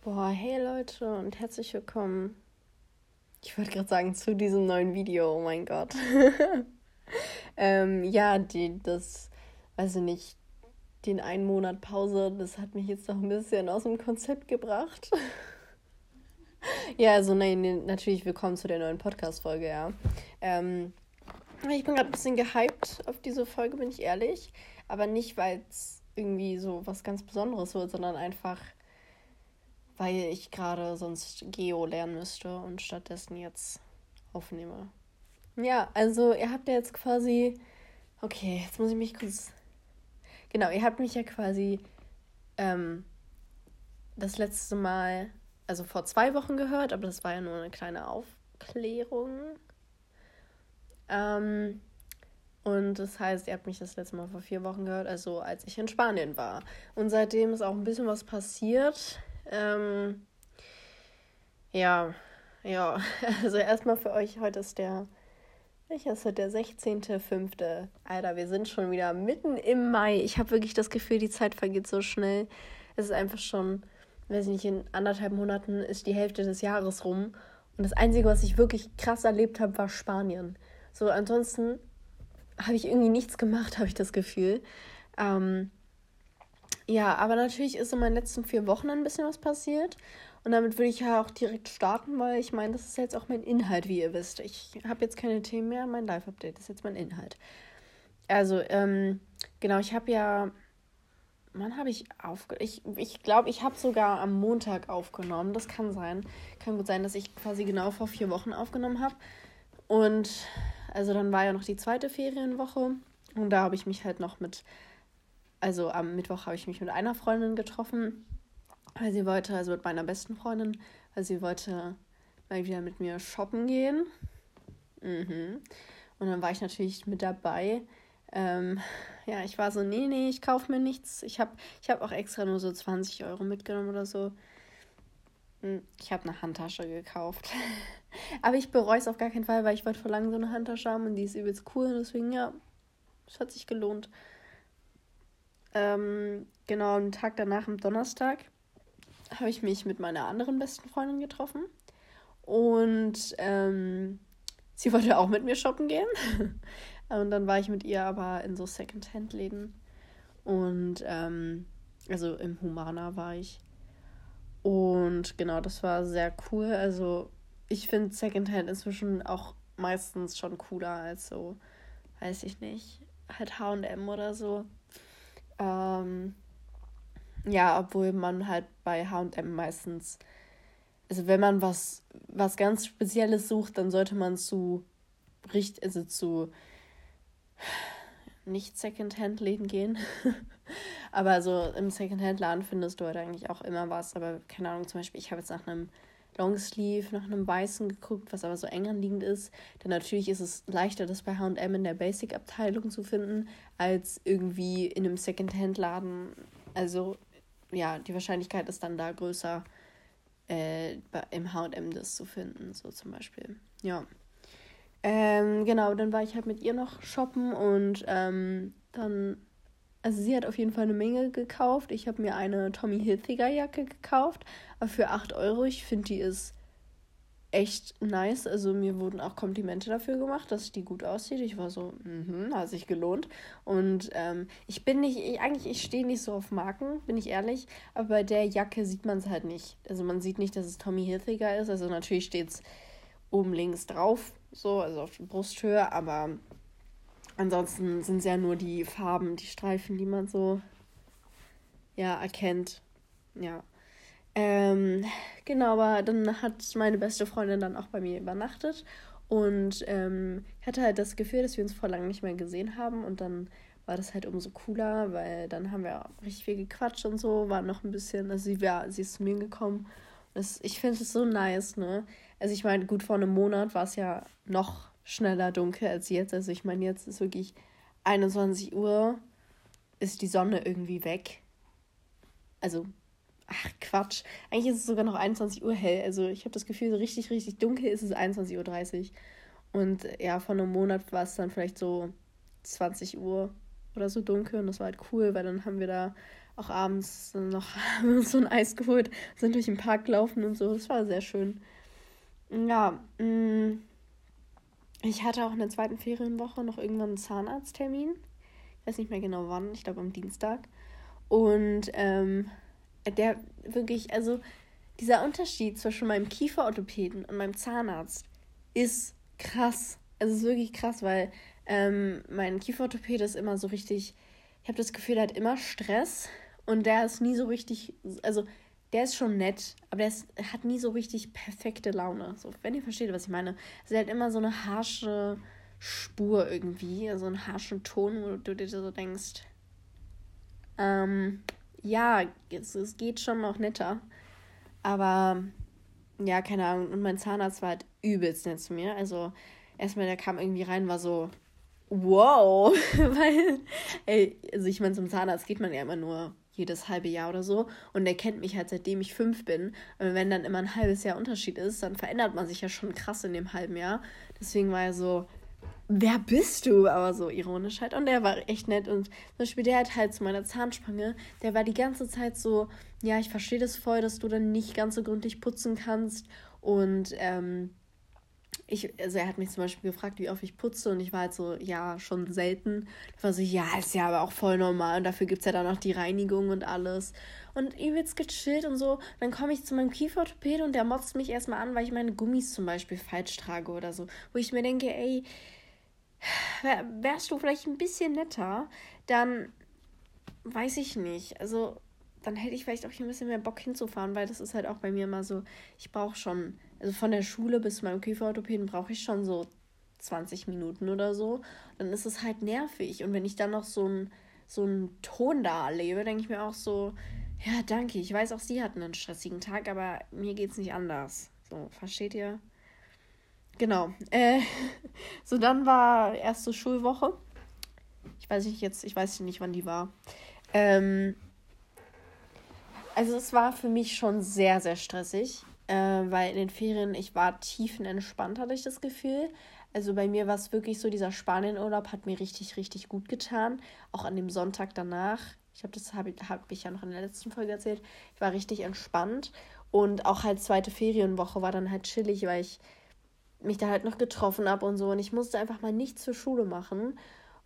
Boah, hey Leute und herzlich willkommen. Ich wollte gerade sagen, zu diesem neuen Video, oh mein Gott. ähm, ja, die, das, weiß ich nicht, den einen Monat Pause, das hat mich jetzt noch ein bisschen aus dem Konzept gebracht. ja, also nein, natürlich willkommen zu der neuen Podcast-Folge, ja. Ähm, ich bin gerade ein bisschen gehypt auf diese Folge, bin ich ehrlich. Aber nicht, weil es irgendwie so was ganz Besonderes wird, sondern einfach weil ich gerade sonst Geo lernen müsste und stattdessen jetzt aufnehme. Ja, also ihr habt ja jetzt quasi. Okay, jetzt muss ich mich kurz. Genau, ihr habt mich ja quasi ähm, das letzte Mal, also vor zwei Wochen gehört, aber das war ja nur eine kleine Aufklärung. Ähm, und das heißt, ihr habt mich das letzte Mal vor vier Wochen gehört, also als ich in Spanien war. Und seitdem ist auch ein bisschen was passiert. Ähm, ja, ja. Also erstmal für euch, heute ist der, welcher ist der 16.05. Alter, wir sind schon wieder mitten im Mai. Ich habe wirklich das Gefühl, die Zeit vergeht so schnell. Es ist einfach schon, weiß ich nicht, in anderthalb Monaten ist die Hälfte des Jahres rum. Und das Einzige, was ich wirklich krass erlebt habe, war Spanien. So, ansonsten habe ich irgendwie nichts gemacht, habe ich das Gefühl. Ähm, ja, aber natürlich ist in meinen letzten vier Wochen ein bisschen was passiert. Und damit würde ich ja auch direkt starten, weil ich meine, das ist jetzt auch mein Inhalt, wie ihr wisst. Ich habe jetzt keine Themen mehr, mein Live-Update ist jetzt mein Inhalt. Also, ähm, genau, ich habe ja. Wann habe ich aufgenommen? Ich glaube, ich, glaub, ich habe sogar am Montag aufgenommen. Das kann sein. Kann gut sein, dass ich quasi genau vor vier Wochen aufgenommen habe. Und also dann war ja noch die zweite Ferienwoche. Und da habe ich mich halt noch mit also am Mittwoch habe ich mich mit einer Freundin getroffen, weil sie wollte, also mit meiner besten Freundin, weil sie wollte mal wieder mit mir shoppen gehen. Mhm. Und dann war ich natürlich mit dabei. Ähm, ja, ich war so, nee, nee, ich kaufe mir nichts. Ich habe ich hab auch extra nur so 20 Euro mitgenommen oder so. Hm, ich habe eine Handtasche gekauft. Aber ich bereue es auf gar keinen Fall, weil ich wollte vor langem so eine Handtasche haben und die ist übelst cool. Und deswegen, ja, es hat sich gelohnt. Ähm, genau, einen Tag danach, am Donnerstag, habe ich mich mit meiner anderen besten Freundin getroffen. Und ähm, sie wollte auch mit mir shoppen gehen. und dann war ich mit ihr aber in so Secondhand-Läden. Und ähm, also im Humana war ich. Und genau, das war sehr cool. Also ich finde Secondhand inzwischen auch meistens schon cooler als so, weiß ich nicht, halt HM oder so. Ähm, ja, obwohl man halt bei HM meistens, also wenn man was, was ganz Spezielles sucht, dann sollte man zu richtig, also zu nicht Secondhand-Läden gehen. aber so im Secondhand-Laden findest du halt eigentlich auch immer was. Aber keine Ahnung, zum Beispiel, ich habe jetzt nach einem Longsleeve, nach einem weißen geguckt, was aber so eng anliegend ist. Denn natürlich ist es leichter, das bei HM in der Basic-Abteilung zu finden, als irgendwie in einem Secondhand-Laden. Also, ja, die Wahrscheinlichkeit ist dann da größer, äh, im HM das zu finden, so zum Beispiel. Ja. Ähm, genau, dann war ich halt mit ihr noch shoppen und ähm, dann also sie hat auf jeden Fall eine Menge gekauft. Ich habe mir eine Tommy Hilfiger Jacke gekauft, aber für 8 Euro. Ich finde, die ist echt nice. Also mir wurden auch Komplimente dafür gemacht, dass die gut aussieht. Ich war so, mhm, hat sich gelohnt. Und ähm, ich bin nicht, ich, eigentlich, ich stehe nicht so auf Marken, bin ich ehrlich. Aber bei der Jacke sieht man es halt nicht. Also man sieht nicht, dass es Tommy Hilfiger ist. Also natürlich steht es oben links drauf, so, also auf Brusthöhe, aber Ansonsten sind es ja nur die Farben, die Streifen, die man so ja erkennt. Ja. Ähm, genau, aber dann hat meine beste Freundin dann auch bei mir übernachtet und ähm, hatte halt das Gefühl, dass wir uns vor langem nicht mehr gesehen haben und dann war das halt umso cooler, weil dann haben wir richtig viel gequatscht und so, war noch ein bisschen, also sie, war, sie ist zu mir gekommen. Das, ich finde es so nice, ne? Also ich meine, gut, vor einem Monat war es ja noch schneller dunkel als jetzt. Also ich meine, jetzt ist wirklich 21 Uhr, ist die Sonne irgendwie weg. Also, ach Quatsch. Eigentlich ist es sogar noch 21 Uhr hell. Also ich habe das Gefühl, so richtig, richtig dunkel ist es 21.30 Uhr. Und ja, vor einem Monat war es dann vielleicht so 20 Uhr oder so dunkel. Und das war halt cool, weil dann haben wir da auch abends noch so ein Eis geholt, sind durch den Park gelaufen und so. Das war sehr schön. Ja, mh, mm, ich hatte auch in der zweiten Ferienwoche noch irgendwann einen Zahnarzttermin. Ich weiß nicht mehr genau wann, ich glaube am Dienstag. Und ähm, der wirklich, also dieser Unterschied zwischen meinem Kieferorthopäden und meinem Zahnarzt ist krass. Also es ist wirklich krass, weil ähm, mein Kieferorthopäde ist immer so richtig, ich habe das Gefühl, er hat immer Stress und der ist nie so richtig, also der ist schon nett, aber der ist, hat nie so richtig perfekte Laune. So, wenn ihr versteht, was ich meine. Also er hat immer so eine harsche Spur irgendwie, also einen harschen Ton, wo du dir so denkst, ähm, ja, es, es geht schon noch netter. Aber ja, keine Ahnung. Und mein Zahnarzt war halt übelst nett zu mir. Also erstmal, der kam irgendwie rein, war so, wow. Weil, ey, also ich meine, zum Zahnarzt geht man ja immer nur jedes halbe Jahr oder so. Und der kennt mich halt seitdem ich fünf bin. Und wenn dann immer ein halbes Jahr Unterschied ist, dann verändert man sich ja schon krass in dem halben Jahr. Deswegen war er so, wer bist du? Aber so ironisch halt. Und der war echt nett. Und zum Beispiel der hat halt zu meiner Zahnspange, der war die ganze Zeit so, ja, ich verstehe das voll, dass du dann nicht ganz so gründlich putzen kannst. Und ähm, ich, also er hat mich zum Beispiel gefragt, wie oft ich putze und ich war halt so, ja, schon selten. Ich war so, ja, ist ja aber auch voll normal und dafür gibt es ja dann noch die Reinigung und alles. Und übelst gechillt und so. Dann komme ich zu meinem Kieferorthopäde und der motzt mich erstmal an, weil ich meine Gummis zum Beispiel falsch trage oder so. Wo ich mir denke, ey, wärst du vielleicht ein bisschen netter, dann weiß ich nicht. Also dann hätte ich vielleicht auch ein bisschen mehr Bock hinzufahren, weil das ist halt auch bei mir immer so, ich brauche schon also von der Schule bis zu meinem Kieferorthopäden brauche ich schon so 20 Minuten oder so. Dann ist es halt nervig. Und wenn ich dann noch so einen so Ton da erlebe, denke ich mir auch so, ja, danke. Ich weiß auch, Sie hatten einen stressigen Tag, aber mir geht es nicht anders. So, versteht ihr? Genau. Äh, so, dann war erste Schulwoche. Ich weiß nicht jetzt, ich weiß nicht, wann die war. Ähm, also es war für mich schon sehr, sehr stressig äh, weil in den Ferien ich war tiefenentspannt, hatte ich das Gefühl. Also bei mir war es wirklich so, dieser Spanienurlaub hat mir richtig, richtig gut getan. Auch an dem Sonntag danach. Ich habe das habe hab ich ja noch in der letzten Folge erzählt. Ich war richtig entspannt. Und auch halt zweite Ferienwoche war dann halt chillig, weil ich mich da halt noch getroffen habe und so. Und ich musste einfach mal nichts zur Schule machen.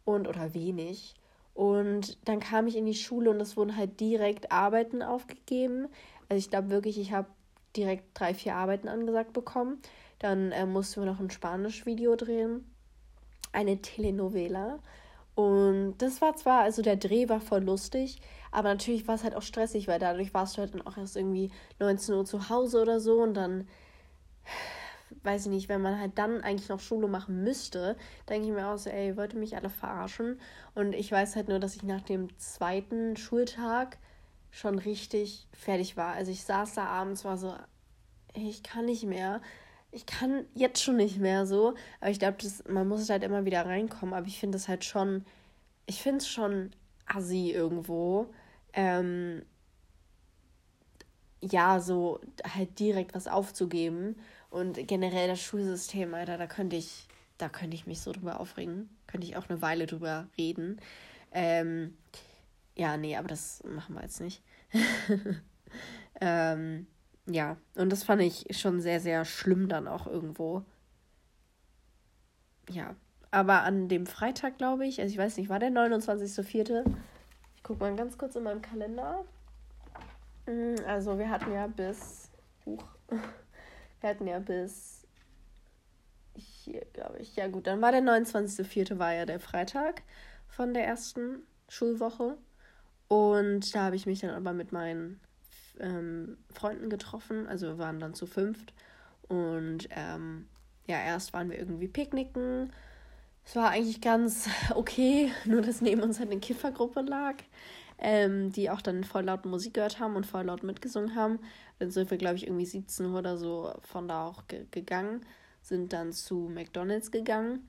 Und, oder wenig. Und dann kam ich in die Schule und es wurden halt direkt Arbeiten aufgegeben. Also ich glaube wirklich, ich habe direkt drei, vier Arbeiten angesagt bekommen. Dann äh, mussten wir noch ein Spanisch-Video drehen, eine Telenovela. Und das war zwar, also der Dreh war voll lustig, aber natürlich war es halt auch stressig, weil dadurch warst du halt dann auch erst irgendwie 19 Uhr zu Hause oder so und dann, weiß ich nicht, wenn man halt dann eigentlich noch Schule machen müsste, denke ich mir auch so, ey, wollte mich alle verarschen. Und ich weiß halt nur, dass ich nach dem zweiten Schultag schon richtig fertig war. Also ich saß da abends, war so, ey, ich kann nicht mehr. Ich kann jetzt schon nicht mehr so. Aber ich glaube, man muss halt immer wieder reinkommen. Aber ich finde es halt schon, ich finde es schon assi irgendwo. Ähm, ja, so halt direkt was aufzugeben. Und generell das Schulsystem, Alter, da könnte ich, da könnte ich mich so drüber aufregen. Könnte ich auch eine Weile drüber reden. Ähm, ja, nee, aber das machen wir jetzt nicht. ähm, ja, und das fand ich schon sehr, sehr schlimm dann auch irgendwo. Ja, aber an dem Freitag, glaube ich, also ich weiß nicht, war der 29.04. Ich gucke mal ganz kurz in meinem Kalender. Mm, also wir hatten ja bis, huch, wir hatten ja bis hier, glaube ich. Ja gut, dann war der 29.04. war ja der Freitag von der ersten Schulwoche. Und da habe ich mich dann aber mit meinen ähm, Freunden getroffen. Also wir waren dann zu fünft. Und ähm, ja, erst waren wir irgendwie picknicken. Es war eigentlich ganz okay, nur dass neben uns halt eine Kiffergruppe lag, ähm, die auch dann voll laut Musik gehört haben und voll laut mitgesungen haben. Dann sind wir, glaube ich, irgendwie 17 Uhr oder so von da auch ge gegangen, sind dann zu McDonalds gegangen,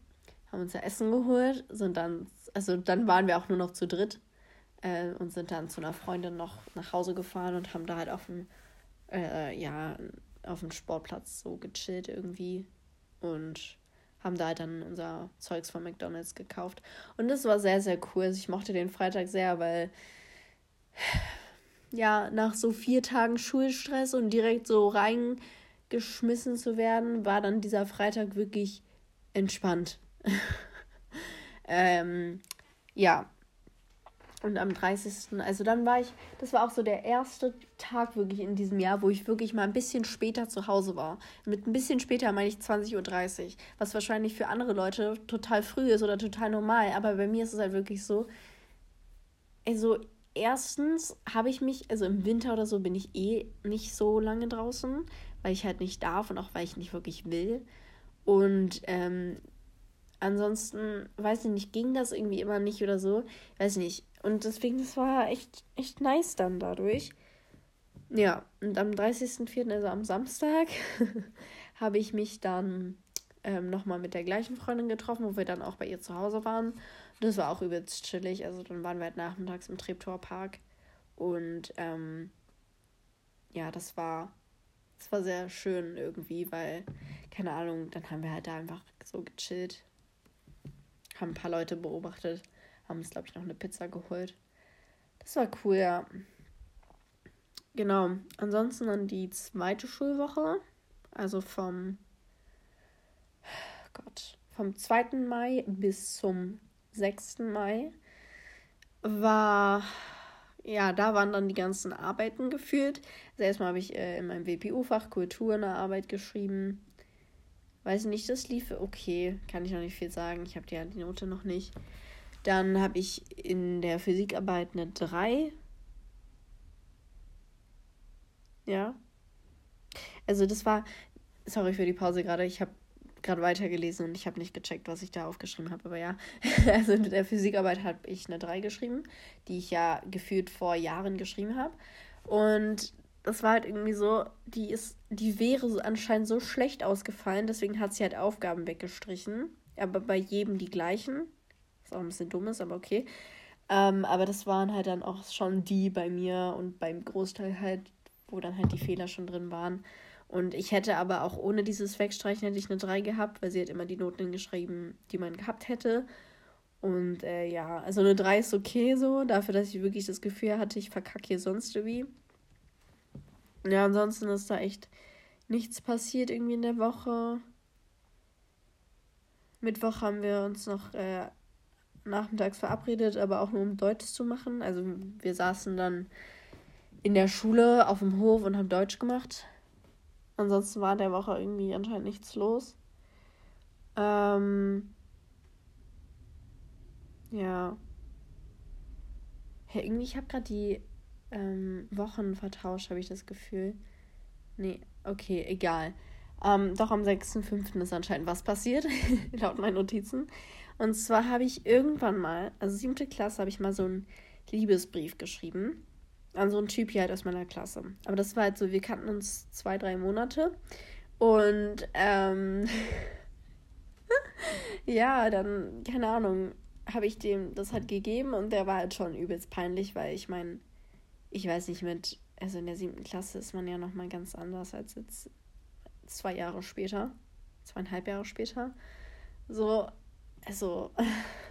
haben uns ja Essen geholt, sind dann, also dann waren wir auch nur noch zu dritt äh, und sind dann zu einer Freundin noch nach Hause gefahren und haben da halt auf dem, äh, ja, auf dem Sportplatz so gechillt irgendwie und haben da halt dann unser Zeugs von McDonalds gekauft. Und das war sehr, sehr cool. Also ich mochte den Freitag sehr, weil ja, nach so vier Tagen Schulstress und direkt so reingeschmissen zu werden, war dann dieser Freitag wirklich entspannt. ähm, ja. Und am 30. Also dann war ich, das war auch so der erste Tag wirklich in diesem Jahr, wo ich wirklich mal ein bisschen später zu Hause war. Mit ein bisschen später meine ich 20.30 Uhr, was wahrscheinlich für andere Leute total früh ist oder total normal. Aber bei mir ist es halt wirklich so, also erstens habe ich mich, also im Winter oder so bin ich eh nicht so lange draußen, weil ich halt nicht darf und auch weil ich nicht wirklich will. Und ähm, ansonsten, weiß ich nicht, ging das irgendwie immer nicht oder so. Weiß nicht. Und deswegen, das war echt, echt nice dann dadurch. Ja, und am 30.04., also am Samstag, habe ich mich dann ähm, nochmal mit der gleichen Freundin getroffen, wo wir dann auch bei ihr zu Hause waren. Das war auch übelst chillig. Also dann waren wir halt nachmittags im Treptower Park. Und ähm, ja, das war, das war sehr schön irgendwie, weil, keine Ahnung, dann haben wir halt da einfach so gechillt haben ein paar Leute beobachtet, haben uns, glaube ich, noch eine Pizza geholt. Das war cool, ja. Genau. Ansonsten dann die zweite Schulwoche, also vom Gott, vom 2. Mai bis zum 6. Mai war ja, da waren dann die ganzen Arbeiten geführt. Also erstmal habe ich äh, in meinem WPU-Fach Kultur eine Arbeit geschrieben. Weiß nicht, das lief okay. Kann ich noch nicht viel sagen. Ich habe die, die Note noch nicht. Dann habe ich in der Physikarbeit eine 3. Ja. Also das war. Sorry für die Pause gerade. Ich habe gerade weitergelesen und ich habe nicht gecheckt, was ich da aufgeschrieben habe. Aber ja, also in der Physikarbeit habe ich eine 3 geschrieben, die ich ja gefühlt vor Jahren geschrieben habe. Und das war halt irgendwie so, die ist, die wäre anscheinend so schlecht ausgefallen, deswegen hat sie halt Aufgaben weggestrichen. Aber bei jedem die gleichen. Was auch ein bisschen dumm ist, aber okay. Ähm, aber das waren halt dann auch schon die bei mir und beim Großteil halt, wo dann halt die Fehler schon drin waren. Und ich hätte aber auch ohne dieses Wegstreichen hätte ich eine 3 gehabt, weil sie hat immer die Noten geschrieben, die man gehabt hätte. Und äh, ja, also eine 3 ist okay so, dafür, dass ich wirklich das Gefühl hatte, ich verkacke hier sonst irgendwie. Ja, ansonsten ist da echt nichts passiert irgendwie in der Woche. Mittwoch haben wir uns noch äh, nachmittags verabredet, aber auch nur um Deutsch zu machen. Also wir saßen dann in der Schule auf dem Hof und haben Deutsch gemacht. Ansonsten war der Woche irgendwie anscheinend nichts los. Ähm, ja. Hey, irgendwie, ich habe gerade die ähm, Wochen vertauscht, habe ich das Gefühl. Nee, okay, egal. Ähm, doch am 6.5. ist anscheinend was passiert, laut meinen Notizen. Und zwar habe ich irgendwann mal, also siebte Klasse, habe ich mal so einen Liebesbrief geschrieben. An so einen Typ hier halt aus meiner Klasse. Aber das war halt so, wir kannten uns zwei, drei Monate. Und ähm, ja, dann, keine Ahnung, habe ich dem das halt gegeben und der war halt schon übelst peinlich, weil ich meine, ich weiß nicht, mit, also in der siebten Klasse ist man ja nochmal ganz anders als jetzt zwei Jahre später, zweieinhalb Jahre später. So, also,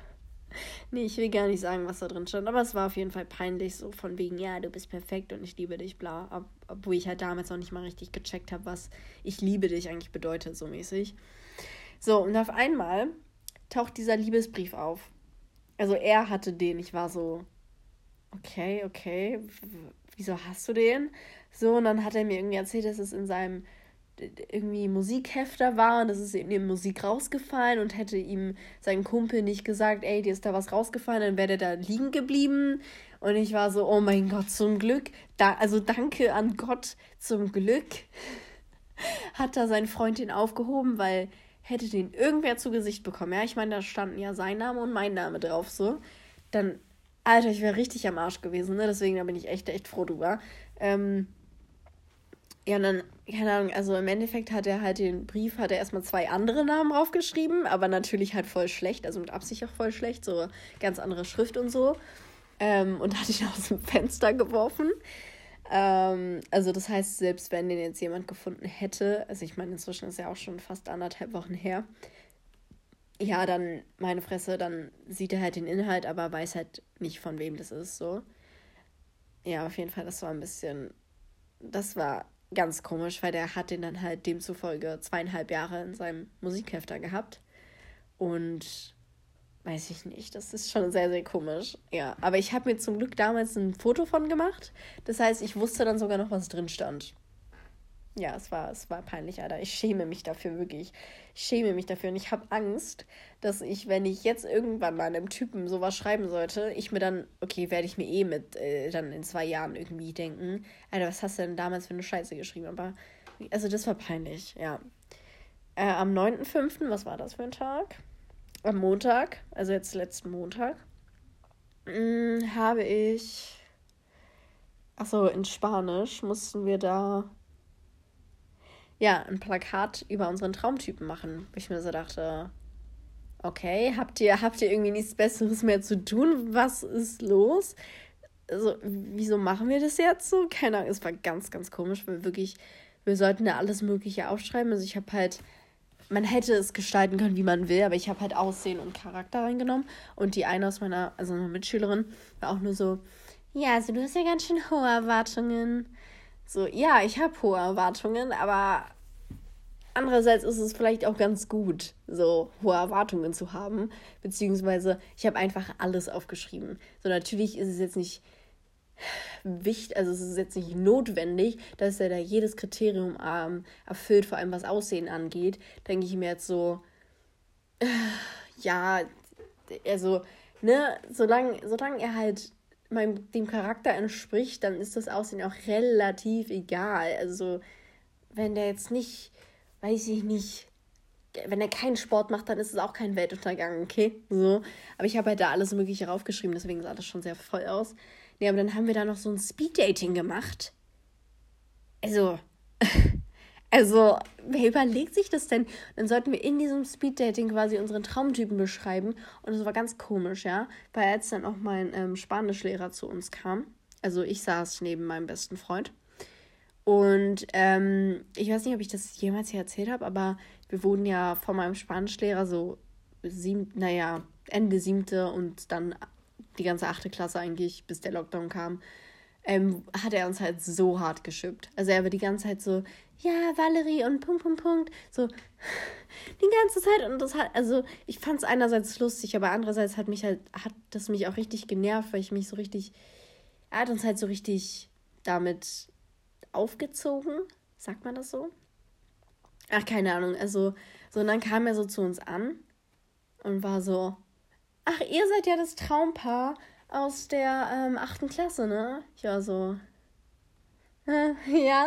nee, ich will gar nicht sagen, was da drin stand, aber es war auf jeden Fall peinlich, so von wegen, ja, du bist perfekt und ich liebe dich, bla. Ob, obwohl ich halt damals noch nicht mal richtig gecheckt habe, was ich liebe dich eigentlich bedeutet, so mäßig. So, und auf einmal taucht dieser Liebesbrief auf. Also er hatte den, ich war so, okay, okay, wieso hast du den? So, und dann hat er mir irgendwie erzählt, dass es in seinem irgendwie Musikhefter war und es ist in ihm Musik rausgefallen und hätte ihm sein Kumpel nicht gesagt, ey, dir ist da was rausgefallen, dann wäre der da liegen geblieben. Und ich war so, oh mein Gott, zum Glück, da, also danke an Gott, zum Glück hat da sein Freund den aufgehoben, weil hätte den irgendwer zu Gesicht bekommen, ja, ich meine, da standen ja sein Name und mein Name drauf, so, dann Alter, ich wäre richtig am Arsch gewesen, ne? Deswegen da bin ich echt, echt froh drüber. Ähm, ja, und dann, keine Ahnung, also im Endeffekt hat er halt den Brief, hat er erstmal zwei andere Namen draufgeschrieben, aber natürlich halt voll schlecht, also mit Absicht auch voll schlecht, so ganz andere Schrift und so. Ähm, und hat ihn aus dem Fenster geworfen. Ähm, also das heißt, selbst wenn den jetzt jemand gefunden hätte, also ich meine, inzwischen ist ja auch schon fast anderthalb Wochen her, ja, dann meine Fresse, dann sieht er halt den Inhalt, aber weiß halt nicht, von wem das ist, so. ja, auf jeden Fall, das war ein bisschen, das war ganz komisch, weil der hat den dann halt demzufolge zweieinhalb Jahre in seinem Musikhefter gehabt. Und weiß ich nicht, das ist schon sehr, sehr komisch. Ja, aber ich habe mir zum Glück damals ein Foto von gemacht. Das heißt, ich wusste dann sogar noch, was drin stand. Ja, es war, es war peinlich, Alter. Ich schäme mich dafür wirklich. Ich schäme mich dafür und ich habe Angst, dass ich, wenn ich jetzt irgendwann mal einem Typen sowas schreiben sollte, ich mir dann, okay, werde ich mir eh mit äh, dann in zwei Jahren irgendwie denken, Alter, was hast du denn damals für eine Scheiße geschrieben? Aber, also das war peinlich, ja. Äh, am 9.5., was war das für ein Tag? Am Montag, also jetzt letzten Montag, mh, mm, habe ich, achso, in Spanisch mussten wir da ja, ein Plakat über unseren Traumtypen machen. Wo ich mir so dachte, okay, habt ihr, habt ihr irgendwie nichts Besseres mehr zu tun? Was ist los? Also, wieso machen wir das jetzt so? Keine Ahnung, es war ganz, ganz komisch, weil wirklich, wir sollten da alles Mögliche aufschreiben. Also ich habe halt, man hätte es gestalten können, wie man will, aber ich habe halt Aussehen und Charakter reingenommen. Und die eine aus meiner, also eine Mitschülerin, war auch nur so, ja, also du hast ja ganz schön hohe Erwartungen. So, ja, ich habe hohe Erwartungen, aber andererseits ist es vielleicht auch ganz gut, so hohe Erwartungen zu haben. Beziehungsweise, ich habe einfach alles aufgeschrieben. So, natürlich ist es jetzt nicht wichtig, also es ist jetzt nicht notwendig, dass er da jedes Kriterium ähm, erfüllt, vor allem was Aussehen angeht. Denke ich mir jetzt so, äh, ja, also, ne, solange, solange er halt meinem, dem Charakter entspricht, dann ist das Aussehen auch relativ egal. Also, wenn der jetzt nicht, weiß ich nicht, wenn er keinen Sport macht, dann ist es auch kein Weltuntergang, okay? So. Aber ich habe halt da alles Mögliche raufgeschrieben, deswegen sah das schon sehr voll aus. Nee, aber dann haben wir da noch so ein Speeddating gemacht. Also, Also, wer überlegt sich das denn? Dann sollten wir in diesem Speeddating quasi unseren Traumtypen beschreiben. Und das war ganz komisch, ja. Weil als dann auch mein ähm, Spanischlehrer zu uns kam, also ich saß neben meinem besten Freund. Und ähm, ich weiß nicht, ob ich das jemals hier erzählt habe, aber wir wurden ja von meinem Spanischlehrer so sieben, naja, Ende siebte und dann die ganze achte Klasse eigentlich, bis der Lockdown kam, ähm, hat er uns halt so hart geschippt. Also er war die ganze Zeit so, ja, Valerie und Punkt, Punkt, Punkt. So die ganze Zeit. Und das hat, also ich fand es einerseits lustig, aber andererseits hat mich halt, hat das mich auch richtig genervt, weil ich mich so richtig, er hat uns halt so richtig damit aufgezogen. Sagt man das so? Ach, keine Ahnung. Also, so, und dann kam er so zu uns an und war so, ach, ihr seid ja das Traumpaar aus der ähm, achten Klasse, ne? Ich war so, ja,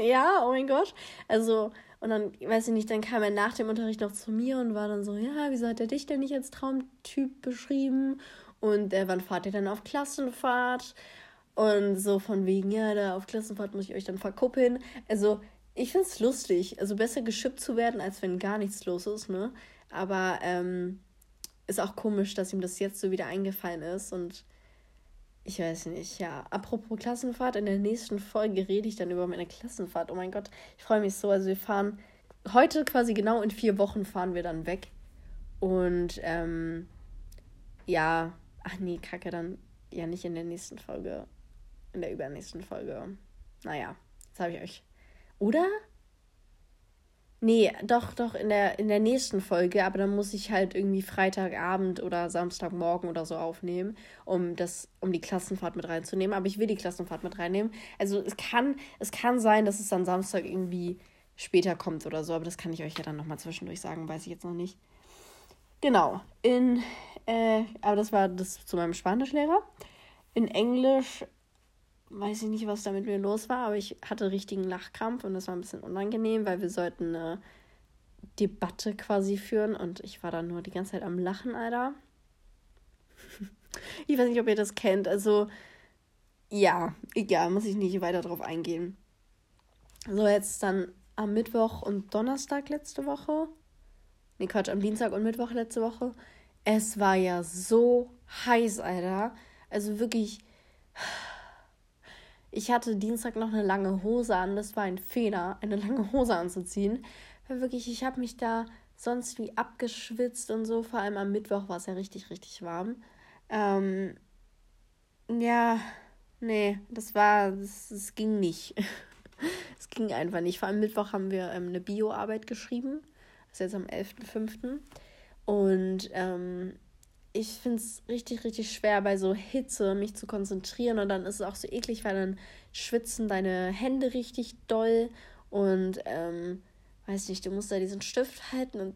ja, oh mein Gott. Also, und dann, weiß ich nicht, dann kam er nach dem Unterricht noch zu mir und war dann so, ja, wieso hat er dich denn nicht als Traumtyp beschrieben? Und äh, wann fahrt ihr dann auf Klassenfahrt? Und so von wegen, ja, da auf Klassenfahrt muss ich euch dann verkuppeln. Also, ich finde es lustig. Also besser geschippt zu werden, als wenn gar nichts los ist, ne? Aber ähm, ist auch komisch, dass ihm das jetzt so wieder eingefallen ist. Und ich weiß nicht, ja. Apropos Klassenfahrt, in der nächsten Folge rede ich dann über meine Klassenfahrt. Oh mein Gott, ich freue mich so. Also wir fahren heute quasi genau in vier Wochen fahren wir dann weg. Und ähm, ja, ach nee, kacke, dann ja nicht in der nächsten Folge. In der übernächsten Folge. Naja, das habe ich euch. Oder? Nee, doch, doch, in der, in der nächsten Folge, aber dann muss ich halt irgendwie Freitagabend oder Samstagmorgen oder so aufnehmen, um das, um die Klassenfahrt mit reinzunehmen. Aber ich will die Klassenfahrt mit reinnehmen. Also es kann, es kann sein, dass es dann Samstag irgendwie später kommt oder so, aber das kann ich euch ja dann nochmal zwischendurch sagen, weiß ich jetzt noch nicht. Genau. In, äh, aber das war das zu meinem Spanischlehrer. In Englisch weiß ich nicht, was da mit mir los war, aber ich hatte richtigen Lachkrampf und das war ein bisschen unangenehm, weil wir sollten eine Debatte quasi führen und ich war dann nur die ganze Zeit am Lachen, Alter. ich weiß nicht, ob ihr das kennt. Also, ja, egal, muss ich nicht weiter drauf eingehen. So, jetzt dann am Mittwoch und Donnerstag letzte Woche. Nee, Quatsch, am Dienstag und Mittwoch letzte Woche. Es war ja so heiß, Alter. Also wirklich ich hatte Dienstag noch eine lange Hose an. Das war ein Fehler, eine lange Hose anzuziehen. Weil wirklich, ich habe mich da sonst wie abgeschwitzt und so. Vor allem am Mittwoch war es ja richtig, richtig warm. Ähm, ja, nee, das war, das, ging nicht. Es ging einfach nicht. Vor allem Mittwoch haben wir ähm, eine Bioarbeit geschrieben. Das ist jetzt am 11.05. Und ähm, ich finde es richtig, richtig schwer, bei so Hitze mich zu konzentrieren. Und dann ist es auch so eklig, weil dann schwitzen deine Hände richtig doll. Und ähm, weiß nicht, du musst da diesen Stift halten und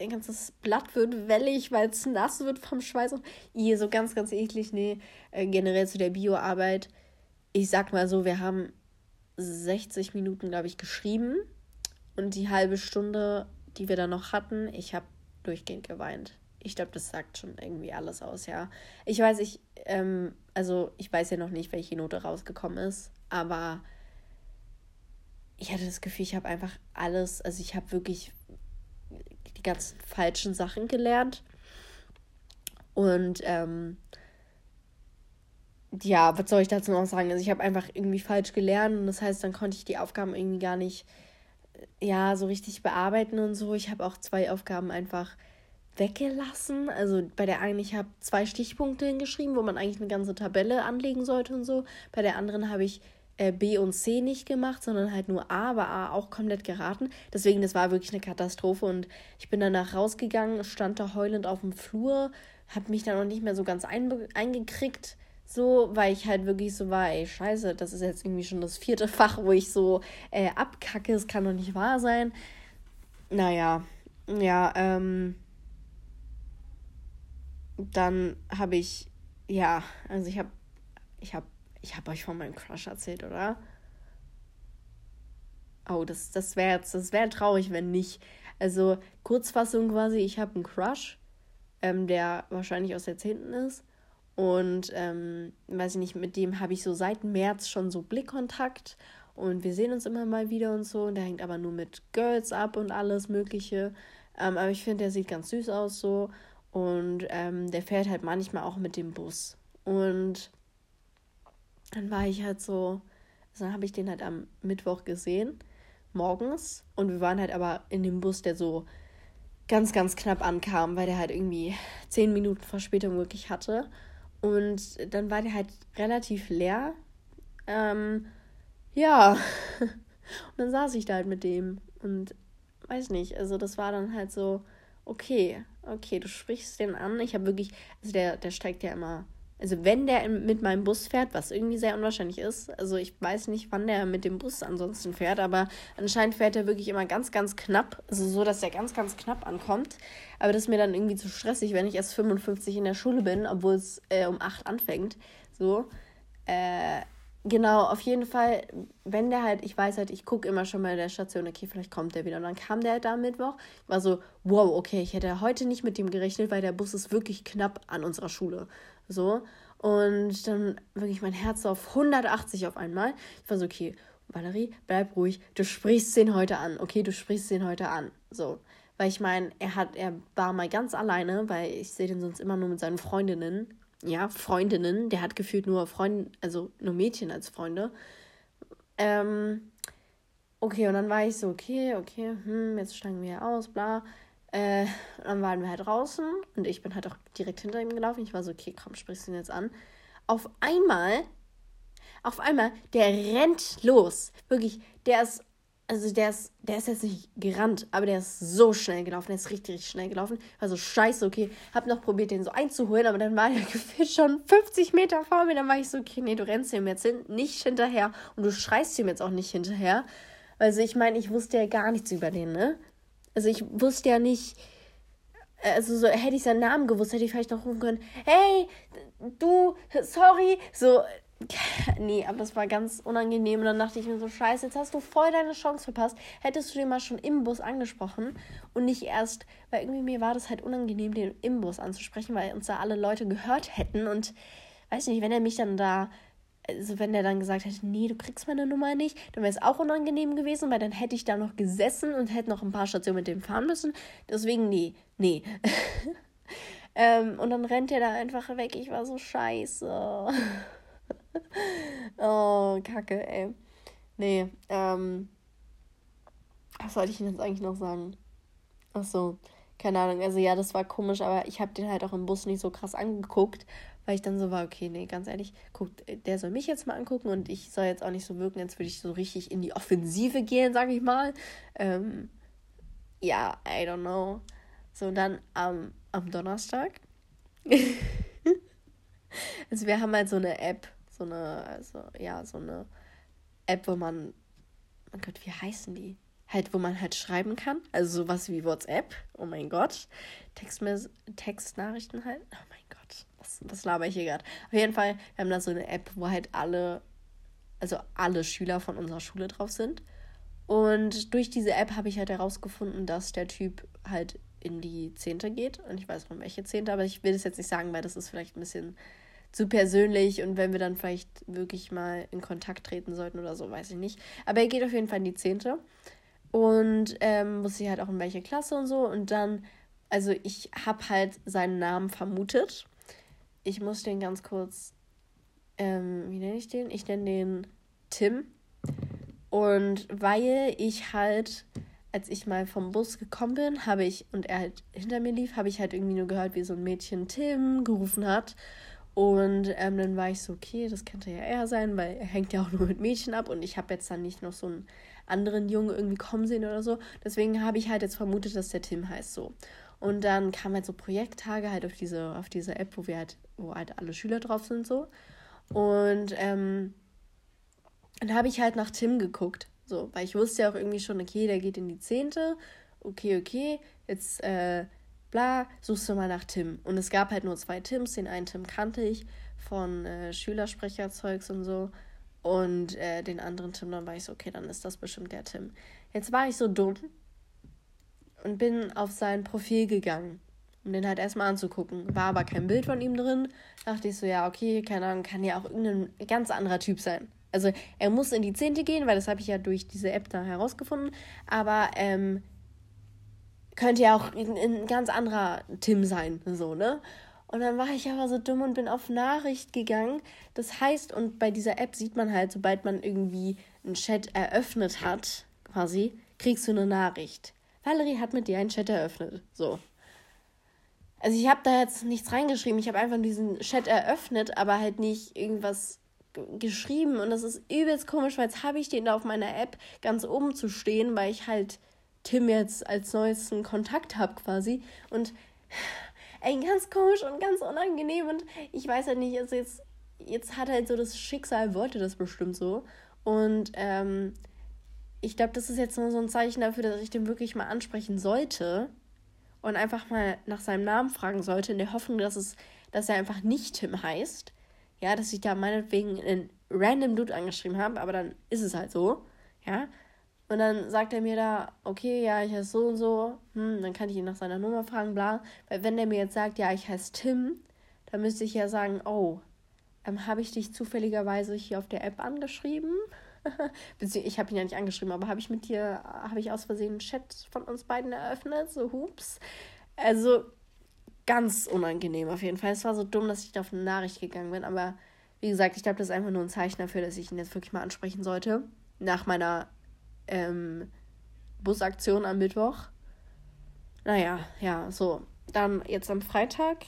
dein ganzes Blatt wird wellig, weil es nass wird vom Schweiß. Und hier so ganz, ganz eklig. Nee, äh, generell zu der Bioarbeit. Ich sag mal so, wir haben 60 Minuten, glaube ich, geschrieben. Und die halbe Stunde, die wir dann noch hatten, ich habe durchgehend geweint. Ich glaube, das sagt schon irgendwie alles aus, ja. Ich weiß, ich, ähm, also ich weiß ja noch nicht, welche Note rausgekommen ist, aber ich hatte das Gefühl, ich habe einfach alles, also ich habe wirklich die ganzen falschen Sachen gelernt. Und ähm, ja, was soll ich dazu noch sagen? Also ich habe einfach irgendwie falsch gelernt und das heißt, dann konnte ich die Aufgaben irgendwie gar nicht ja so richtig bearbeiten und so. Ich habe auch zwei Aufgaben einfach weggelassen. Also bei der einen, ich habe zwei Stichpunkte hingeschrieben, wo man eigentlich eine ganze Tabelle anlegen sollte und so. Bei der anderen habe ich äh, B und C nicht gemacht, sondern halt nur A, aber A auch komplett geraten. Deswegen, das war wirklich eine Katastrophe und ich bin danach rausgegangen, stand da heulend auf dem Flur, habe mich dann noch nicht mehr so ganz eingekriegt so, weil ich halt wirklich so war, ey, scheiße, das ist jetzt irgendwie schon das vierte Fach, wo ich so äh, abkacke, es kann doch nicht wahr sein. Naja, ja, ähm, dann habe ich, ja, also ich habe, ich habe, ich habe euch von meinem Crush erzählt, oder? Oh, das, das wäre jetzt, das wäre traurig, wenn nicht. Also, Kurzfassung quasi, ich habe einen Crush, ähm, der wahrscheinlich aus der 10. ist. Und ähm, weiß ich nicht, mit dem habe ich so seit März schon so Blickkontakt und wir sehen uns immer mal wieder und so. Und der hängt aber nur mit Girls ab und alles Mögliche. Ähm, aber ich finde, der sieht ganz süß aus so. Und ähm, der fährt halt manchmal auch mit dem Bus. Und dann war ich halt so, also dann habe ich den halt am Mittwoch gesehen, morgens. Und wir waren halt aber in dem Bus, der so ganz, ganz knapp ankam, weil der halt irgendwie zehn Minuten Verspätung wirklich hatte. Und dann war der halt relativ leer. Ähm, ja. Und dann saß ich da halt mit dem. Und weiß nicht, also das war dann halt so, okay, okay, du sprichst den an. Ich habe wirklich, also der, der steigt ja immer also wenn der mit meinem Bus fährt, was irgendwie sehr unwahrscheinlich ist, also ich weiß nicht, wann der mit dem Bus ansonsten fährt, aber anscheinend fährt er wirklich immer ganz, ganz knapp, also so, dass er ganz, ganz knapp ankommt. Aber das ist mir dann irgendwie zu stressig, wenn ich erst 55 in der Schule bin, obwohl es äh, um 8 anfängt. So. Äh, genau, auf jeden Fall, wenn der halt, ich weiß halt, ich gucke immer schon mal in der Station, okay, vielleicht kommt der wieder. Und dann kam der halt da am Mittwoch. Ich war so, wow, okay, ich hätte heute nicht mit dem gerechnet, weil der Bus ist wirklich knapp an unserer Schule. So. Und dann wirklich mein Herz auf 180 auf einmal. Ich war so, okay, Valerie, bleib ruhig. Du sprichst den heute an. Okay, du sprichst den heute an. So. Weil ich meine, er hat, er war mal ganz alleine, weil ich sehe den sonst immer nur mit seinen Freundinnen. Ja, Freundinnen. Der hat gefühlt nur Freunde, also nur Mädchen als Freunde. Ähm, okay, und dann war ich so, okay, okay, hm, jetzt steigen wir aus, bla. Äh, dann waren wir halt draußen und ich bin halt auch direkt hinter ihm gelaufen. Ich war so, okay, komm, sprichst du ihn jetzt an. Auf einmal, auf einmal, der rennt los. Wirklich, der ist, also der ist, der ist jetzt nicht gerannt, aber der ist so schnell gelaufen. Der ist richtig, richtig schnell gelaufen. Also scheiße, okay. Hab noch probiert, den so einzuholen, aber dann war er gefühlt schon 50 Meter vor mir. Dann war ich so, okay, nee, du rennst ihm jetzt hin, nicht hinterher und du schreist ihm jetzt auch nicht hinterher. Also ich meine, ich wusste ja gar nichts über den, ne? Also ich wusste ja nicht, also so hätte ich seinen Namen gewusst, hätte ich vielleicht noch rufen können, hey, du, sorry, so, nee, aber das war ganz unangenehm und dann dachte ich mir so, scheiße, jetzt hast du voll deine Chance verpasst, hättest du den mal schon im Bus angesprochen und nicht erst, weil irgendwie mir war das halt unangenehm, den im Bus anzusprechen, weil uns da alle Leute gehört hätten und weiß nicht, wenn er mich dann da also wenn der dann gesagt hätte, nee, du kriegst meine Nummer nicht, dann wäre es auch unangenehm gewesen, weil dann hätte ich da noch gesessen und hätte noch ein paar Stationen mit dem fahren müssen. Deswegen, nee, nee. ähm, und dann rennt er da einfach weg. Ich war so scheiße. oh, kacke, ey. Nee, ähm. Was sollte ich Ihnen jetzt eigentlich noch sagen? Ach so, keine Ahnung. Also ja, das war komisch, aber ich habe den halt auch im Bus nicht so krass angeguckt, weil ich dann so war, okay, nee, ganz ehrlich, guck, der soll mich jetzt mal angucken und ich soll jetzt auch nicht so wirken, als würde ich so richtig in die Offensive gehen, sag ich mal. Ähm, ja, I don't know. So, dann am, am Donnerstag. also wir haben halt so eine App, so eine, also ja, so eine App, wo man, oh Gott, wie heißen die? Halt, wo man halt schreiben kann. Also sowas wie WhatsApp. Oh mein Gott. Textmes Textnachrichten halt. Oh mein Gott. Was, was laber ich hier gerade? Auf jeden Fall, wir haben da so eine App, wo halt alle, also alle Schüler von unserer Schule drauf sind. Und durch diese App habe ich halt herausgefunden, dass der Typ halt in die Zehnte geht. Und ich weiß noch welche Zehnte, aber ich will das jetzt nicht sagen, weil das ist vielleicht ein bisschen zu persönlich und wenn wir dann vielleicht wirklich mal in Kontakt treten sollten oder so, weiß ich nicht. Aber er geht auf jeden Fall in die Zehnte und ähm, wusste halt auch in welche Klasse und so. Und dann, also ich habe halt seinen Namen vermutet. Ich muss den ganz kurz, ähm, wie nenne ich den? Ich nenne den Tim. Und weil ich halt als ich mal vom Bus gekommen bin, habe ich, und er halt hinter mir lief, habe ich halt irgendwie nur gehört, wie so ein Mädchen Tim gerufen hat. Und ähm, dann war ich so, okay, das könnte ja er sein, weil er hängt ja auch nur mit Mädchen ab und ich habe jetzt dann nicht noch so einen anderen Jungen irgendwie kommen sehen oder so. Deswegen habe ich halt jetzt vermutet, dass der Tim heißt so. Und dann kamen halt so Projekttage halt auf diese, auf diese App, wo wir halt, wo halt alle Schüler drauf sind so. Und ähm, dann habe ich halt nach Tim geguckt. So, weil ich wusste ja auch irgendwie schon, okay, der geht in die Zehnte. Okay, okay, jetzt äh, bla, suchst du mal nach Tim. Und es gab halt nur zwei Tims. Den einen Tim kannte ich von äh, Schülersprecherzeugs und so. Und äh, den anderen Tim, dann war ich so, okay, dann ist das bestimmt der Tim. Jetzt war ich so dumm und bin auf sein Profil gegangen, um den halt erstmal anzugucken. War aber kein Bild von ihm drin. Dachte ich so, ja, okay, keine Ahnung, kann ja auch irgendein ganz anderer Typ sein. Also er muss in die Zehnte gehen, weil das habe ich ja durch diese App da herausgefunden. Aber ähm, könnte ja auch ein, ein ganz anderer Tim sein, so, ne? Und dann war ich aber so dumm und bin auf Nachricht gegangen. Das heißt, und bei dieser App sieht man halt, sobald man irgendwie einen Chat eröffnet hat, quasi, kriegst du eine Nachricht. Valerie hat mit dir einen Chat eröffnet. So. Also ich habe da jetzt nichts reingeschrieben. Ich habe einfach diesen Chat eröffnet, aber halt nicht irgendwas geschrieben. Und das ist übelst komisch, weil jetzt habe ich den da auf meiner App ganz oben zu stehen, weil ich halt Tim jetzt als neuesten Kontakt habe quasi. Und ey, ganz komisch und ganz unangenehm. Und ich weiß halt nicht, also jetzt, jetzt hat halt so das Schicksal, wollte das bestimmt so. Und ähm, ich glaube, das ist jetzt nur so ein Zeichen dafür, dass ich den wirklich mal ansprechen sollte und einfach mal nach seinem Namen fragen sollte, in der Hoffnung, dass es, dass er einfach nicht Tim heißt. Ja, dass ich da meinetwegen einen random Dude angeschrieben habe, aber dann ist es halt so. Ja, und dann sagt er mir da, okay, ja, ich heiße so und so. Hm, dann kann ich ihn nach seiner Nummer fragen, bla. Weil wenn der mir jetzt sagt, ja, ich heiße Tim, dann müsste ich ja sagen, oh, ähm, habe ich dich zufälligerweise hier auf der App angeschrieben? ich habe ihn ja nicht angeschrieben, aber habe ich mit dir, habe ich aus Versehen einen Chat von uns beiden eröffnet? So, hups. Also, ganz unangenehm auf jeden Fall. Es war so dumm, dass ich da auf eine Nachricht gegangen bin, aber wie gesagt, ich glaube, das ist einfach nur ein Zeichen dafür, dass ich ihn jetzt wirklich mal ansprechen sollte. Nach meiner ähm, Busaktion am Mittwoch. Naja, ja, so. Dann jetzt am Freitag,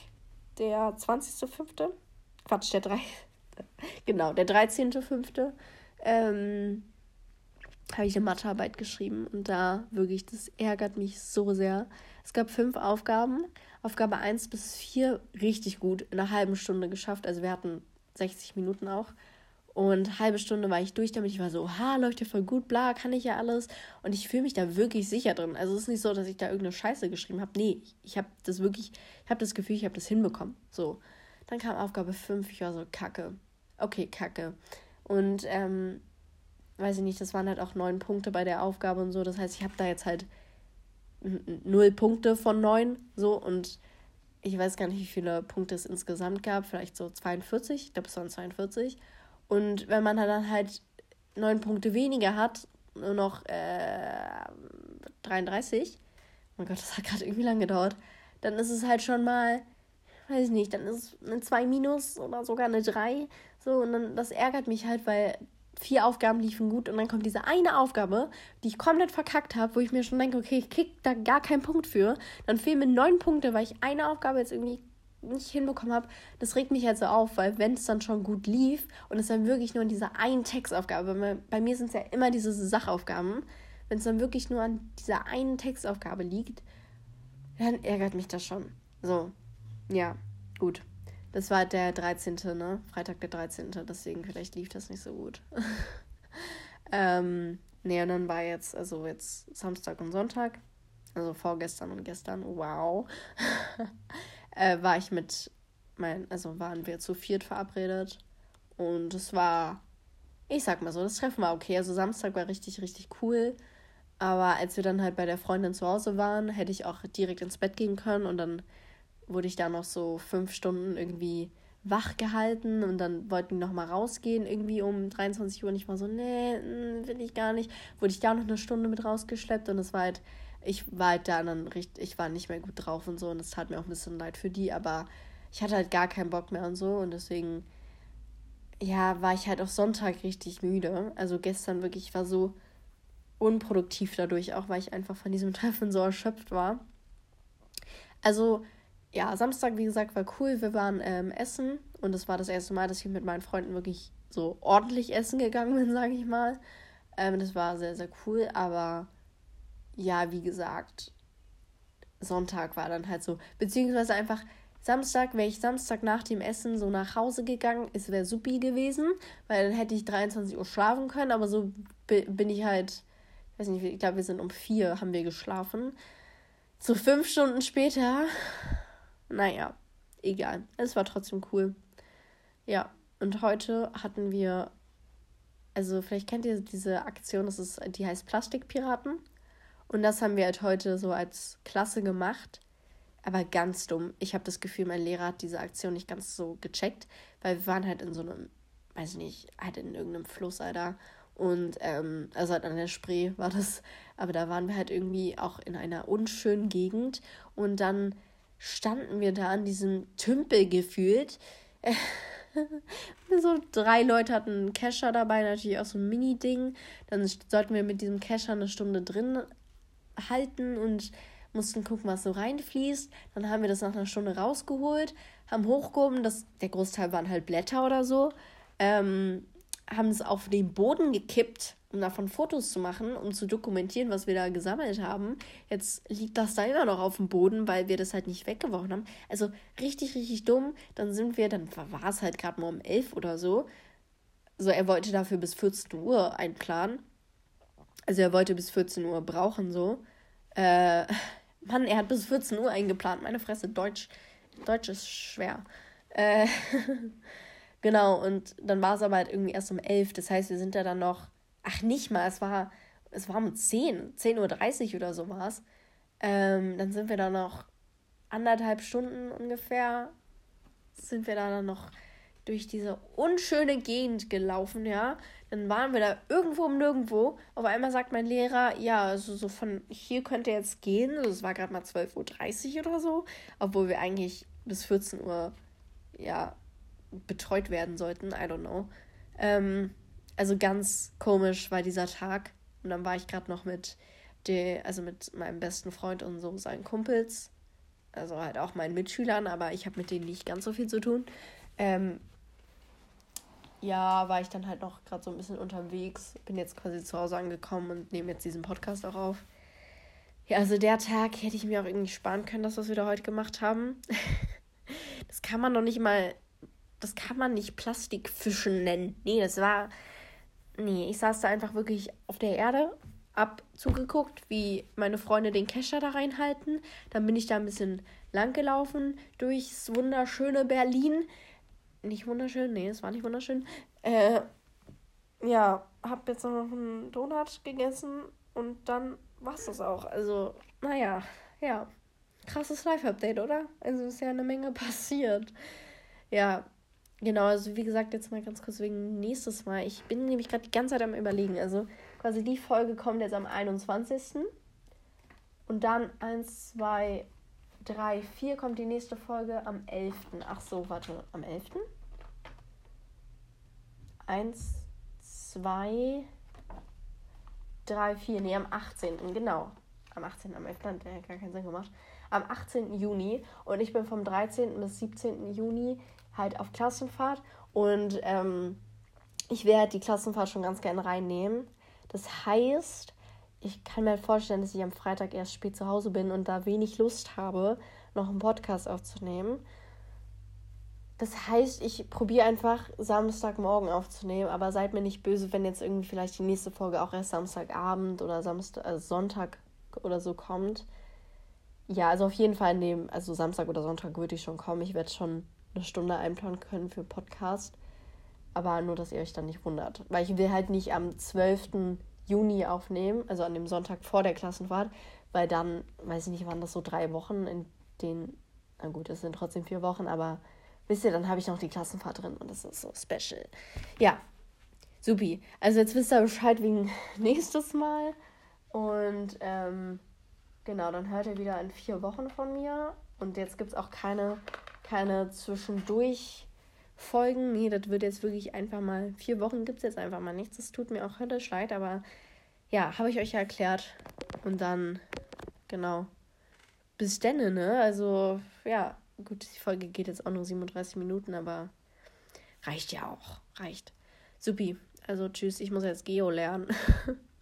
der 20.05. Quatsch, der 3. genau, der 13.05. Ähm, habe ich eine Mathearbeit geschrieben und da wirklich, das ärgert mich so sehr. Es gab fünf Aufgaben. Aufgabe 1 bis 4 richtig gut, in einer halben Stunde geschafft. Also wir hatten 60 Minuten auch. Und halbe Stunde war ich durch damit. Ich war so, ha, läuft ja voll gut, bla, kann ich ja alles. Und ich fühle mich da wirklich sicher drin. Also es ist nicht so, dass ich da irgendeine Scheiße geschrieben habe. Nee, ich habe das wirklich, ich habe das Gefühl, ich habe das hinbekommen. So. Dann kam Aufgabe 5, ich war so, kacke. Okay, kacke. Und, ähm, weiß ich nicht, das waren halt auch neun Punkte bei der Aufgabe und so. Das heißt, ich habe da jetzt halt null Punkte von neun. So. Und ich weiß gar nicht, wie viele Punkte es insgesamt gab. Vielleicht so 42. Ich glaube, es waren 42. Und wenn man dann halt neun Punkte weniger hat, nur noch äh, 33, oh mein Gott, das hat gerade irgendwie lang gedauert, dann ist es halt schon mal, weiß ich nicht, dann ist es eine 2 minus oder sogar eine 3. So, und dann, das ärgert mich halt, weil vier Aufgaben liefen gut und dann kommt diese eine Aufgabe, die ich komplett verkackt habe, wo ich mir schon denke, okay, ich krieg da gar keinen Punkt für. Dann fehlen mir neun Punkte, weil ich eine Aufgabe jetzt irgendwie nicht hinbekommen habe, das regt mich halt so auf, weil wenn es dann schon gut lief und es dann wirklich nur an dieser einen Textaufgabe, bei, mir sind es ja immer diese Sachaufgaben, wenn es dann wirklich nur an dieser einen Textaufgabe liegt, dann ärgert mich das schon. So, ja, gut. Das war der 13., ne? Freitag der 13., deswegen vielleicht lief das nicht so gut. ähm, nee, und dann war jetzt, also jetzt Samstag und Sonntag, also vorgestern und gestern, wow, äh, war ich mit mein, also waren wir zu viert verabredet und es war, ich sag mal so, das Treffen war okay. Also Samstag war richtig, richtig cool. Aber als wir dann halt bei der Freundin zu Hause waren, hätte ich auch direkt ins Bett gehen können und dann wurde ich da noch so fünf Stunden irgendwie wach gehalten und dann wollten die noch mal rausgehen irgendwie um 23 Uhr und ich war so, nee, mm, will ich gar nicht. Wurde ich da noch eine Stunde mit rausgeschleppt und es war halt, ich war halt da dann richtig, ich war nicht mehr gut drauf und so und es tat mir auch ein bisschen leid für die, aber ich hatte halt gar keinen Bock mehr und so und deswegen, ja, war ich halt auf Sonntag richtig müde. Also gestern wirklich, ich war so unproduktiv dadurch, auch weil ich einfach von diesem Treffen so erschöpft war. Also, ja, Samstag, wie gesagt, war cool. Wir waren ähm, essen und es war das erste Mal, dass ich mit meinen Freunden wirklich so ordentlich essen gegangen bin, sage ich mal. Ähm, das war sehr, sehr cool, aber ja, wie gesagt, Sonntag war dann halt so, beziehungsweise einfach Samstag, wäre ich Samstag nach dem Essen so nach Hause gegangen, es wäre supi gewesen, weil dann hätte ich 23 Uhr schlafen können, aber so bin ich halt weiß nicht, ich glaube, wir sind um vier, haben wir geschlafen. So fünf Stunden später, naja, egal. Es war trotzdem cool. Ja, und heute hatten wir, also vielleicht kennt ihr diese Aktion, das ist, die heißt Plastikpiraten. Und das haben wir halt heute so als Klasse gemacht. Aber ganz dumm. Ich habe das Gefühl, mein Lehrer hat diese Aktion nicht ganz so gecheckt, weil wir waren halt in so einem, weiß ich nicht, halt in irgendeinem Fluss, Alter. Und ähm, also halt an der Spree war das, aber da waren wir halt irgendwie auch in einer unschönen Gegend und dann standen wir da an diesem Tümpel gefühlt. so drei Leute hatten einen Kescher dabei, natürlich auch so ein Mini-Ding. Dann sollten wir mit diesem Kescher eine Stunde drin halten und mussten gucken, was so reinfließt. Dann haben wir das nach einer Stunde rausgeholt, haben hochgehoben, das, der Großteil waren halt Blätter oder so. Ähm, haben es auf den Boden gekippt, um davon Fotos zu machen, um zu dokumentieren, was wir da gesammelt haben. Jetzt liegt das da immer noch auf dem Boden, weil wir das halt nicht weggeworfen haben. Also richtig, richtig dumm. Dann sind wir, dann war es halt gerade mal um elf oder so. So, er wollte dafür bis 14 Uhr einplanen. Also er wollte bis 14 Uhr brauchen, so. Äh, Mann, er hat bis 14 Uhr eingeplant. Meine Fresse, Deutsch. Deutsch ist schwer. Äh, Genau, und dann war es aber halt irgendwie erst um elf. Das heißt, wir sind da dann noch, ach nicht mal, es war, es war um zehn, 10.30 Uhr oder so war es. Ähm, dann sind wir da noch anderthalb Stunden ungefähr, sind wir da dann noch durch diese unschöne Gegend gelaufen, ja. Dann waren wir da irgendwo um nirgendwo. Auf einmal sagt mein Lehrer, ja, also so von hier könnt ihr jetzt gehen. Also es war gerade mal 12.30 Uhr oder so, obwohl wir eigentlich bis 14 Uhr, ja, betreut werden sollten. I don't know. Ähm, also ganz komisch war dieser Tag. Und dann war ich gerade noch mit der, also mit meinem besten Freund und so seinen Kumpels. Also halt auch meinen Mitschülern, aber ich habe mit denen nicht ganz so viel zu tun. Ähm, ja, war ich dann halt noch gerade so ein bisschen unterwegs. Bin jetzt quasi zu Hause angekommen und nehme jetzt diesen Podcast auch auf. Ja, also der Tag hätte ich mir auch irgendwie sparen können, das, was wir da heute gemacht haben. das kann man doch nicht mal das kann man nicht Plastikfischen nennen. Nee, das war. Nee, ich saß da einfach wirklich auf der Erde, hab zugeguckt, wie meine Freunde den Kescher da reinhalten. Dann bin ich da ein bisschen lang gelaufen durchs wunderschöne Berlin. Nicht wunderschön, nee, es war nicht wunderschön. Äh, ja, hab jetzt noch einen Donut gegessen und dann war's das auch. Also, naja, ja. Krasses Live-Update, oder? Also ist ja eine Menge passiert. Ja, Genau, also wie gesagt, jetzt mal ganz kurz wegen nächstes Mal. Ich bin nämlich gerade die ganze Zeit am Überlegen. Also quasi die Folge kommt jetzt am 21. Und dann 1, 2, 3, 4 kommt die nächste Folge am 11. Ach so, warte, am 11. 1, 2, 3, 4, nee, am 18. Genau. Am 18. am 11. hat ja gar keinen Sinn gemacht. am 18. Juni und ich bin vom 13. bis 17. Juni halt auf Klassenfahrt und ähm, ich werde die Klassenfahrt schon ganz gerne reinnehmen. Das heißt, ich kann mir halt vorstellen, dass ich am Freitag erst spät zu Hause bin und da wenig Lust habe, noch einen Podcast aufzunehmen. Das heißt, ich probiere einfach Samstagmorgen aufzunehmen, aber seid mir nicht böse, wenn jetzt irgendwie vielleicht die nächste Folge auch erst Samstagabend oder Samstag, also Sonntag oder so kommt. Ja, also auf jeden Fall dem, also Samstag oder Sonntag würde ich schon kommen. Ich werde schon eine Stunde einplanen können für Podcast. Aber nur, dass ihr euch dann nicht wundert. Weil ich will halt nicht am 12. Juni aufnehmen, also an dem Sonntag vor der Klassenfahrt, weil dann, weiß ich nicht, waren das so drei Wochen, in denen, na gut, es sind trotzdem vier Wochen, aber wisst ihr, dann habe ich noch die Klassenfahrt drin und das ist so special. Ja, supi. Also jetzt wisst ihr Bescheid wegen nächstes Mal. Und ähm, genau, dann hört ihr wieder in vier Wochen von mir. Und jetzt gibt es auch keine, keine zwischendurch Folgen. Nee, das wird jetzt wirklich einfach mal. Vier Wochen gibt es jetzt einfach mal nichts. Das tut mir auch höllisch leid, aber ja, habe ich euch ja erklärt. Und dann, genau. Bis denne, ne? Also, ja, gut, die Folge geht jetzt auch nur 37 Minuten, aber reicht ja auch. Reicht. Supi. Also, tschüss, ich muss jetzt Geo lernen.